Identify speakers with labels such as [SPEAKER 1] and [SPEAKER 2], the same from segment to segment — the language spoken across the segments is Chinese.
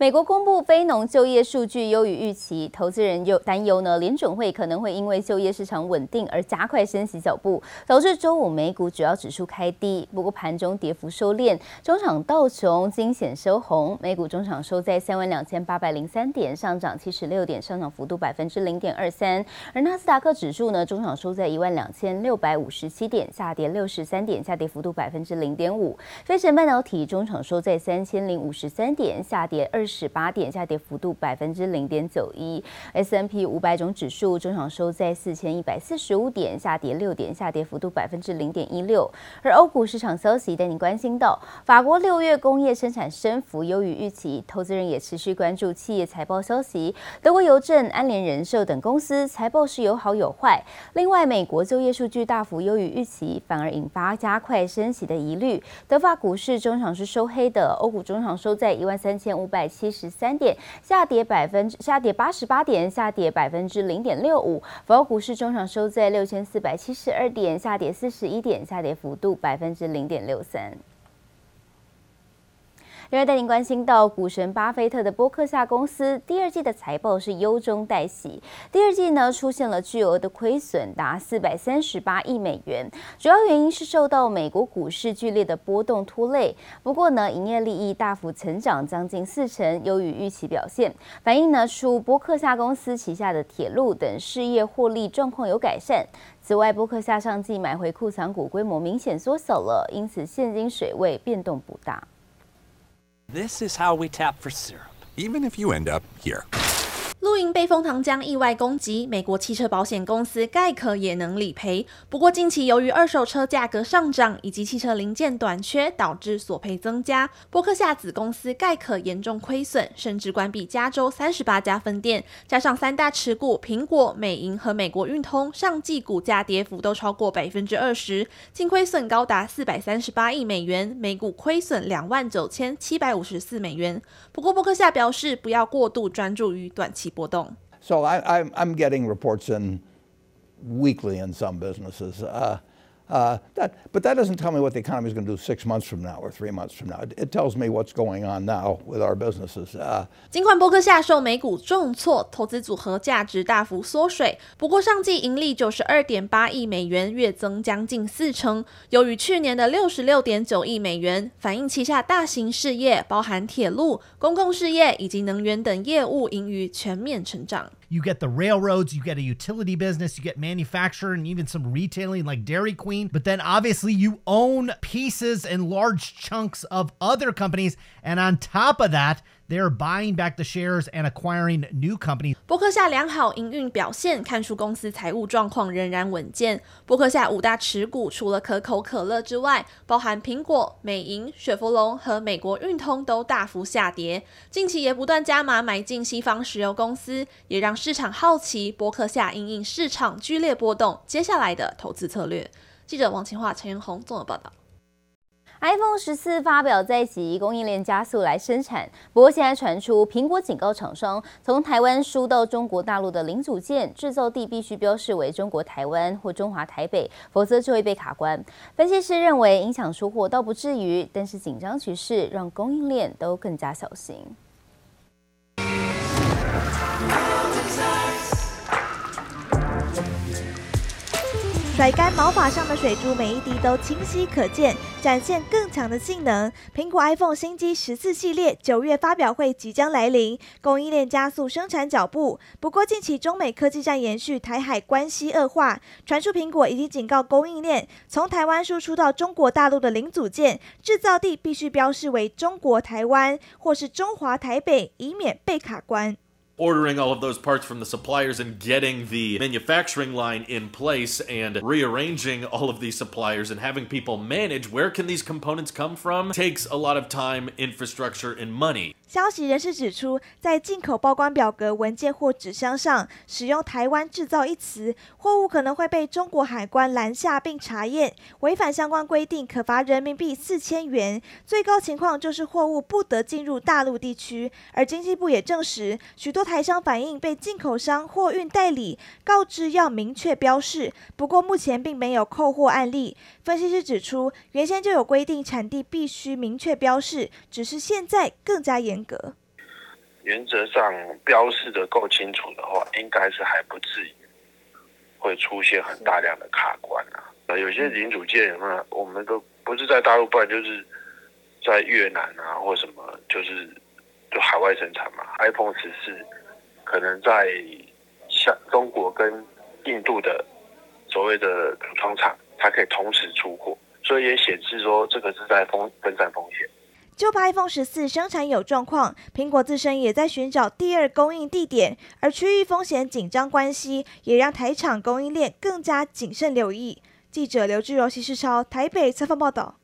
[SPEAKER 1] 美国公布非农就业数据优于预期，投资人又担忧呢，联准会可能会因为就业市场稳定而加快升息脚步，导致周五美股主要指数开低。不过盘中跌幅收敛，中场道琼惊险收红，美股中场收在三万两千八百零三点，上涨七十六点，上涨幅度百分之零点二三。而纳斯达克指数呢，中场收在一万两千六百五十七点，下跌六十三点，下跌幅度百分之零点五。费城半导体中场收在三千零五十三点，下跌二十八点，下跌幅度百分之零点九一。S&P 五百种指数中场收在四千一百四十五点，下跌六点，下跌幅度百分之零点一六。而欧股市场消息带你关心到，法国六月工业生产升幅优于预期，投资人也持续关注企业财报消息。德国邮政、安联人寿等公司财报是有好有坏。另外，美国就业数据大幅优于预期，反而引发加快升息的疑虑。德法股市中场是收黑的，欧股中场收在一万三千五百七十三点，下跌百分之下跌八十八点，下跌百分之零点六五。法国股市中场收在六千四百七十二点，下跌四十一点，下跌幅度百分之零点六三。另外，带您关心到股神巴菲特的波克夏公司第二季的财报是优中带喜，第二季呢出现了巨额的亏损，达四百三十八亿美元，主要原因是受到美国股市剧烈的波动拖累。不过呢，营业利益大幅成长将近四成，优于预期表现，反映呢出波克夏公司旗下的铁路等事业获利状况有改善。此外，波克夏上季买回库藏股规模明显缩小了，因此现金水位变动不大。
[SPEAKER 2] This is how we tap for syrup, even if you end up here.
[SPEAKER 3] 露营被蜂糖浆意外攻击，美国汽车保险公司盖可也能理赔。不过近期由于二手车价格上涨以及汽车零件短缺，导致索赔增加。波克夏子公司盖可严重亏损，甚至关闭加州三十八家分店。加上三大持股苹果、美银和美国运通上季股价跌幅都超过百分之二十，净亏损高达四百三十八亿美元，每股亏损两万九千七百五十四美元。不过波克夏表示，不要过度专注于短期波动。
[SPEAKER 4] So I, I, I'm getting reports in weekly in some businesses. Uh, Uh, that, but that doesn't tell me what the economy is going to do six months from now or three months from now. It, it tells me what's going on now with our businesses.
[SPEAKER 3] 尽管波克夏受美股重挫，投资组合价值大幅缩水，不过上季盈利九十二点八亿美元，月增将近四成，由于去年的六十六点九亿美元，反映旗下大型事业，包含铁路、公共事业以及能源等业务盈余全面成长。
[SPEAKER 5] You get the railroads, you get a utility business, you get manufacturing, even some retailing like Dairy Queen. But then obviously you own pieces and large chunks of other companies. And on top of that, they're buying back the shares and acquiring new companies.
[SPEAKER 3] 波克夏良好营运表现，看出公司财务状况仍然稳健。波克夏五大持股除了可口可乐之外，包含苹果、美银、雪佛龙和美国运通都大幅下跌。近期也不断加码买进西方石油公司，也让市场好奇波克夏因应市场剧烈波动，接下来的投资策略。记者王清桦、陈元宏综合报道。
[SPEAKER 1] iPhone 十四发表在即，供应链加速来生产。不过现在传出，苹果警告厂商，从台湾输到中国大陆的零组件制造地必须标示为中国台湾或中华台北，否则就会被卡关。分析师认为，影响出货倒不至于，但是紧张局势让供应链都更加小心。
[SPEAKER 6] 甩干毛发上的水珠，每一滴都清晰可见，展现更强的性能。苹果 iPhone 新机十四系列九月发表会即将来临，供应链加速生产脚步。不过近期中美科技战延续，台海关系恶化，传出苹果已经警告供应链，从台湾输出到中国大陆的零组件制造地必须标示为中国台湾或是中华台北，以免被卡关。
[SPEAKER 7] Ordering all of those parts from the suppliers and getting the manufacturing line in place and rearranging all of these suppliers and having people manage where can these components come from takes a lot of time, infrastructure, and money.
[SPEAKER 6] 消息人士指出，在进口报关表格、文件或纸箱上使用“台湾制造”一词，货物可能会被中国海关拦下并查验，违反相关规定可罚人民币四千元，最高情况就是货物不得进入大陆地区。而经济部也证实，许多台商反映被进口商货运代理告知要明确标示，不过目前并没有扣货案例。分析师指出，原先就有规定产地必须明确标示，只是现在更加严格。
[SPEAKER 8] 原则上标示的够清楚的话，应该是还不至于会出现很大量的卡关啊。有些零组件有没有？我们都不是在大陆，不然就是在越南啊，或什么，就是就海外生产嘛。iPhone 十四可能在像中国跟印度的所谓的组装厂，它可以同时出货，所以也显示说这个是在风分散风险。
[SPEAKER 6] 就怕 iPhone 十四生产有状况，苹果自身也在寻找第二供应地点，而区域风险紧张关系，也让台厂供应链更加谨慎留意。记者刘志柔、徐世超台北采访报道。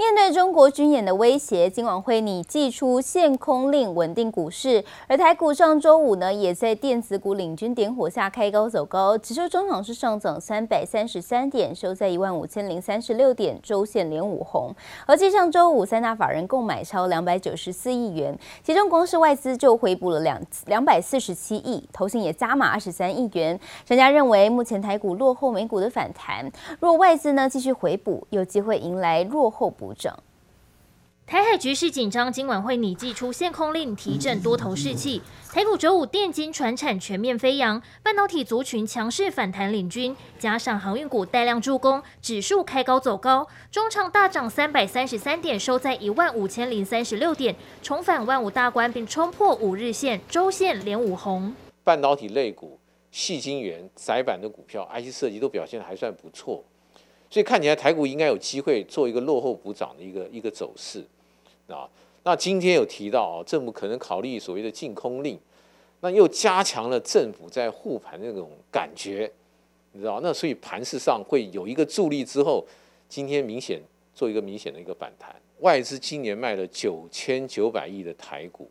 [SPEAKER 1] 面对中国军演的威胁，金管会拟祭出限空令，稳定股市。而台股上周五呢，也在电子股领军点火下开高走高，指数中场是上涨三百三十三点，收在一万五千零三十六点，周线连五红。而继上周五三大法人共买超两百九十四亿元，其中光是外资就回补了两两百四十七亿，投信也加码二十三亿元。专家认为，目前台股落后美股的反弹，若外资呢继续回补，有机会迎来落后补。
[SPEAKER 9] 台海局势紧张，今晚会拟祭出限空令，提振多头士气。台股周五电金传产全面飞扬，半导体族群强势反弹领军，加上航运股带量助攻，指数开高走高，中场大涨三百三十三点，收在一万五千零三十六点，重返万五大关，并冲破五日线，周线连五红。
[SPEAKER 10] 半导体类股、细晶圆、窄板的股票、IC 设计都表现还算不错。所以看起来台股应该有机会做一个落后补涨的一个一个走势啊。那今天有提到啊，政府可能考虑所谓的净空令，那又加强了政府在护盘那种感觉，你知道？那所以盘势上会有一个助力之后，今天明显做一个明显的一个反弹。外资今年卖了九千九百亿的台股，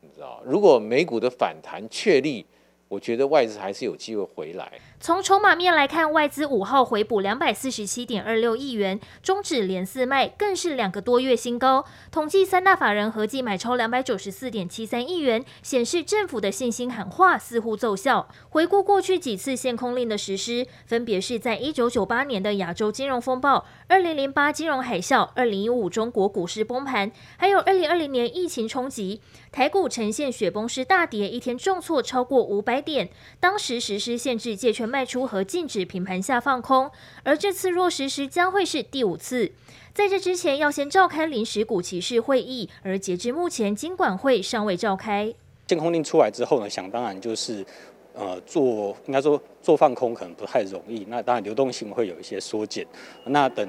[SPEAKER 10] 你知道？如果美股的反弹确立，我觉得外资还是有机会回来。
[SPEAKER 9] 从筹码面来看，外资五号回补两百四十七点二六亿元，中指连四卖，更是两个多月新高。统计三大法人合计买超两百九十四点七三亿元，显示政府的信心喊话似乎奏效。回顾过去几次限空令的实施，分别是在一九九八年的亚洲金融风暴、二零零八金融海啸、二零一五中国股市崩盘，还有二零二零年疫情冲击，台股呈现雪崩式大跌，一天重挫超过五百点。当时实施限制借券。卖出和禁止平盘下放空，而这次若实施将会是第五次。在这之前，要先召开临时股期市会议，而截至目前，金管会尚未召开。
[SPEAKER 11] 限空令出来之后呢，想当然就是，呃，做应该说做放空可能不太容易，那当然流动性会有一些缩减。那等。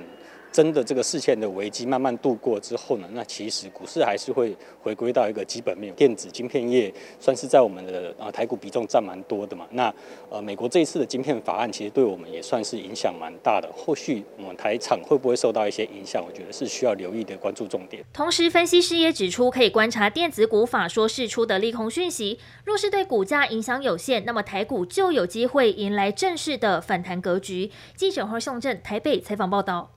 [SPEAKER 11] 真的这个事件的危机慢慢度过之后呢，那其实股市还是会回归到一个基本面。电子晶片业算是在我们的呃台股比重占蛮多的嘛。那呃美国这一次的晶片法案其实对我们也算是影响蛮大的。后续我们台厂会不会受到一些影响？我觉得是需要留意的关注重点。
[SPEAKER 9] 同时，分析师也指出，可以观察电子股法说释出的利空讯息，若是对股价影响有限，那么台股就有机会迎来正式的反弹格局。记者黄胜镇台北采访报道。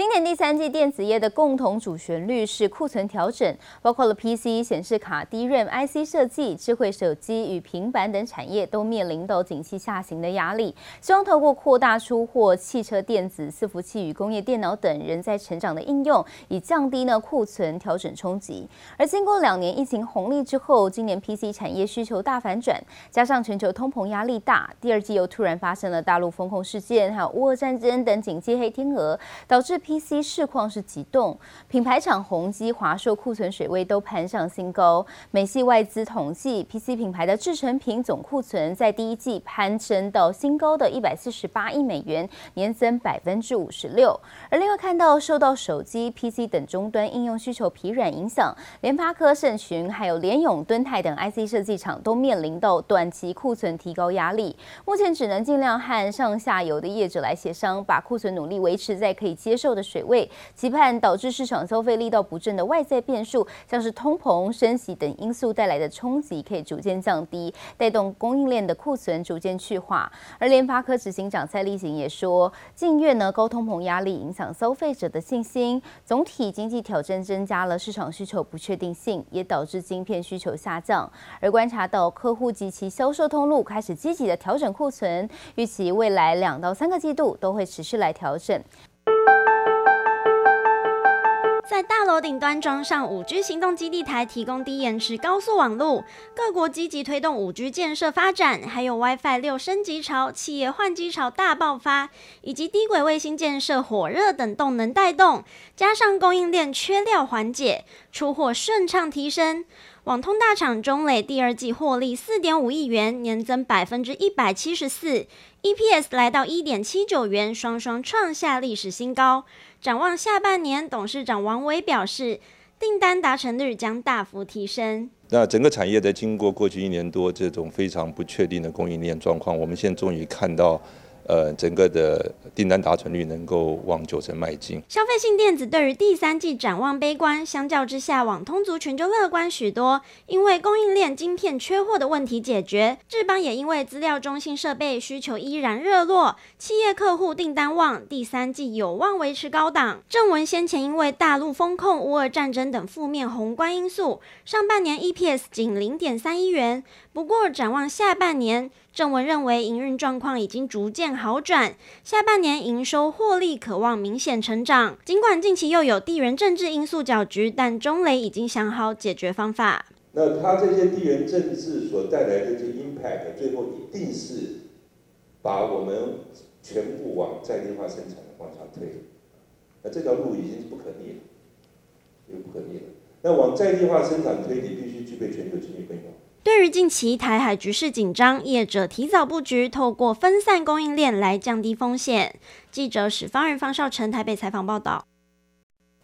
[SPEAKER 1] 今年第三季电子业的共同主旋律是库存调整，包括了 PC、显示卡、DRAM、IC 设计、智慧手机与平板等产业都面临到景气下行的压力。希望透过扩大出货、汽车电子、伺服器与工业电脑等仍在成长的应用，以降低呢库存调整冲击。而经过两年疫情红利之后，今年 PC 产业需求大反转，加上全球通膨压力大，第二季又突然发生了大陆封控事件，还有乌俄战争等景气黑天鹅，导致 PC 市况是急动，品牌厂宏基、华硕库存水位都攀上新高。美系外资统计，PC 品牌的制成品总库存在第一季攀升到新高的一百四十八亿美元，年增百分之五十六。而另外看到受到手机、PC 等终端应用需求疲软影响，联发科、盛群还有联咏、敦泰等 IC 设计厂都面临到短期库存提高压力。目前只能尽量和上下游的业者来协商，把库存努力维持在可以接受的水位，期盼导致市场消费力道不振的外在变数，像是通膨、升息等因素带来的冲击，可以逐渐降低，带动供应链的库存逐渐去化。而联发科执行长蔡立行也说，近月呢高通膨压力影响消费者的信心，总体经济挑战增加了市场需求不确定性，也导致晶片需求下降。而观察到客户及其销售通路开始积极的调整库存，预期未来两到三个季度都会持续来调整。
[SPEAKER 12] 在大楼顶端装上 5G 行动基地台，提供低延迟高速网络。各国积极推动 5G 建设发展，还有 WiFi 六升级潮、企业换机潮大爆发，以及低轨卫星建设火热等动能带动，加上供应链缺料缓解，出货顺畅提升。网通大厂中磊第二季获利四点五亿元，年增百分之一百七十四，EPS 来到一点七九元，双双创下历史新高。展望下半年，董事长王伟表示，订单达成率将大幅提升。
[SPEAKER 13] 那整个产业在经过过去一年多这种非常不确定的供应链状况，我们现在终于看到。呃，整个的订单达成率能够往九成迈进。
[SPEAKER 12] 消费性电子对于第三季展望悲观，相较之下，网通族群就乐观许多，因为供应链晶片缺货的问题解决。智邦也因为资料中心设备需求依然热络，企业客户订单旺，第三季有望维持高档。正文先前因为大陆封控、乌俄战争等负面宏观因素，上半年 EPS 仅零点三一元。不过展望下半年。正文认为营运状况已经逐渐好转，下半年营收获利渴望明显成长。尽管近期又有地缘政治因素搅局，但中磊已经想好解决方法。
[SPEAKER 14] 那他这些地缘政治所带来的这些 impact，最后一定是把我们全部往在地化生产往上推。那这条路已经是不可逆了，也不可逆了。那往在地化生产推，你必须具备全球经济分工。
[SPEAKER 12] 对于近期台海局势紧张，业者提早布局，透过分散供应链来降低风险。记者史方仁、方少成台北采访报道。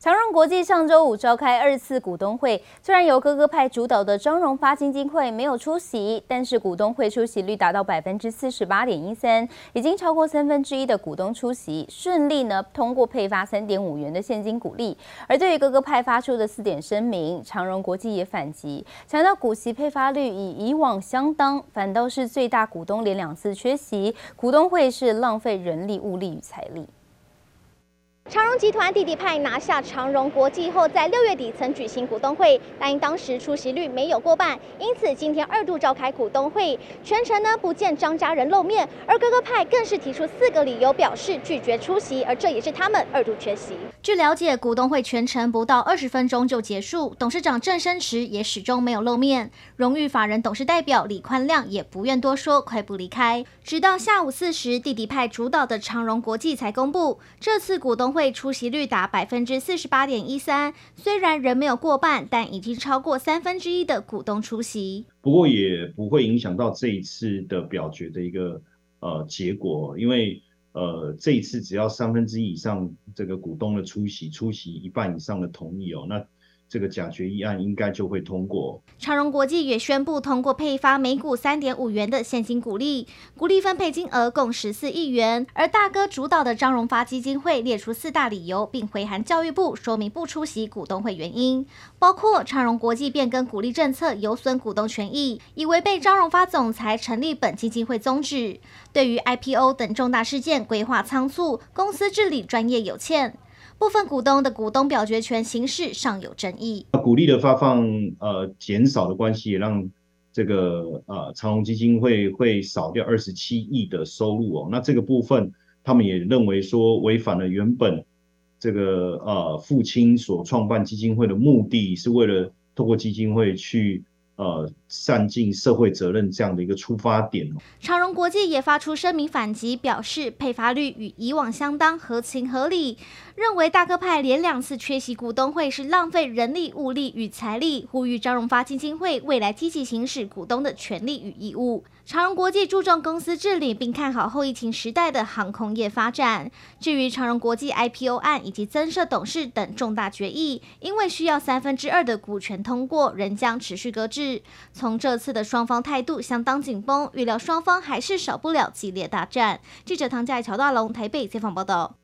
[SPEAKER 1] 长荣国际上周五召开二次股东会，虽然由哥哥派主导的张荣发基金会没有出席，但是股东会出席率达到百分之四十八点一三，已经超过三分之一的股东出席，顺利呢通过配发三点五元的现金股利。而对于哥哥派发出的四点声明，长荣国际也反击，强调股息配发率与以往相当，反倒是最大股东连两次缺席，股东会是浪费人力、物力与财力。
[SPEAKER 15] 长荣集团弟弟派拿下长荣国际后，在六月底曾举行股东会，但因当时出席率没有过半，因此今天二度召开股东会，全程呢不见张家人露面，而哥哥派更是提出四个理由表示拒绝出席，而这也是他们二度缺席。
[SPEAKER 16] 据了解，股东会全程不到二十分钟就结束，董事长郑生池也始终没有露面，荣誉法人董事代表李宽亮也不愿多说，快步离开。直到下午四时，弟弟派主导的长荣国际才公布这次股东会。出席率达百分之四十八点一三，虽然仍没有过半，但已经超过三分之一的股东出席。
[SPEAKER 17] 不过也不会影响到这一次的表决的一个呃结果，因为呃这一次只要三分之一以上这个股东的出席，出席一半以上的同意哦，那。这个假决议案应该就会通过。
[SPEAKER 16] 长荣国际也宣布通过配发每股三点五元的现金股利，股利分配金额共十四亿元。而大哥主导的张荣发基金会列出四大理由，并回函教育部说明不出席股东会原因，包括长荣国际变更股利政策有损股东权益，以违背张荣发总裁成立本基金会宗旨，对于 IPO 等重大事件规划仓促，公司治理专业有欠。部分股东的股东表决权形式尚有争议。
[SPEAKER 17] 股利的发放呃减少的关系，也让这个呃长荣基金会会少掉二十七亿的收入哦。那这个部分，他们也认为说违反了原本这个呃父亲所创办基金会的目的，是为了透过基金会去。呃，善尽社会责任这样的一个出发点
[SPEAKER 16] 哦。长荣国际也发出声明反击，表示配发率与以往相当，合情合理。认为大哥派连两次缺席股东会是浪费人力、物力与财力，呼吁张荣发基金会未来积极行使股东的权利与义务。长荣国际注重公司治理，并看好后疫情时代的航空业发展。至于长荣国际 IPO 案以及增设董事等重大决议，因为需要三分之二的股权通过，仍将持续搁置。从这次的双方态度相当紧绷，预料双方还是少不了激烈大战。记者唐佳乔大龙台北采访报道。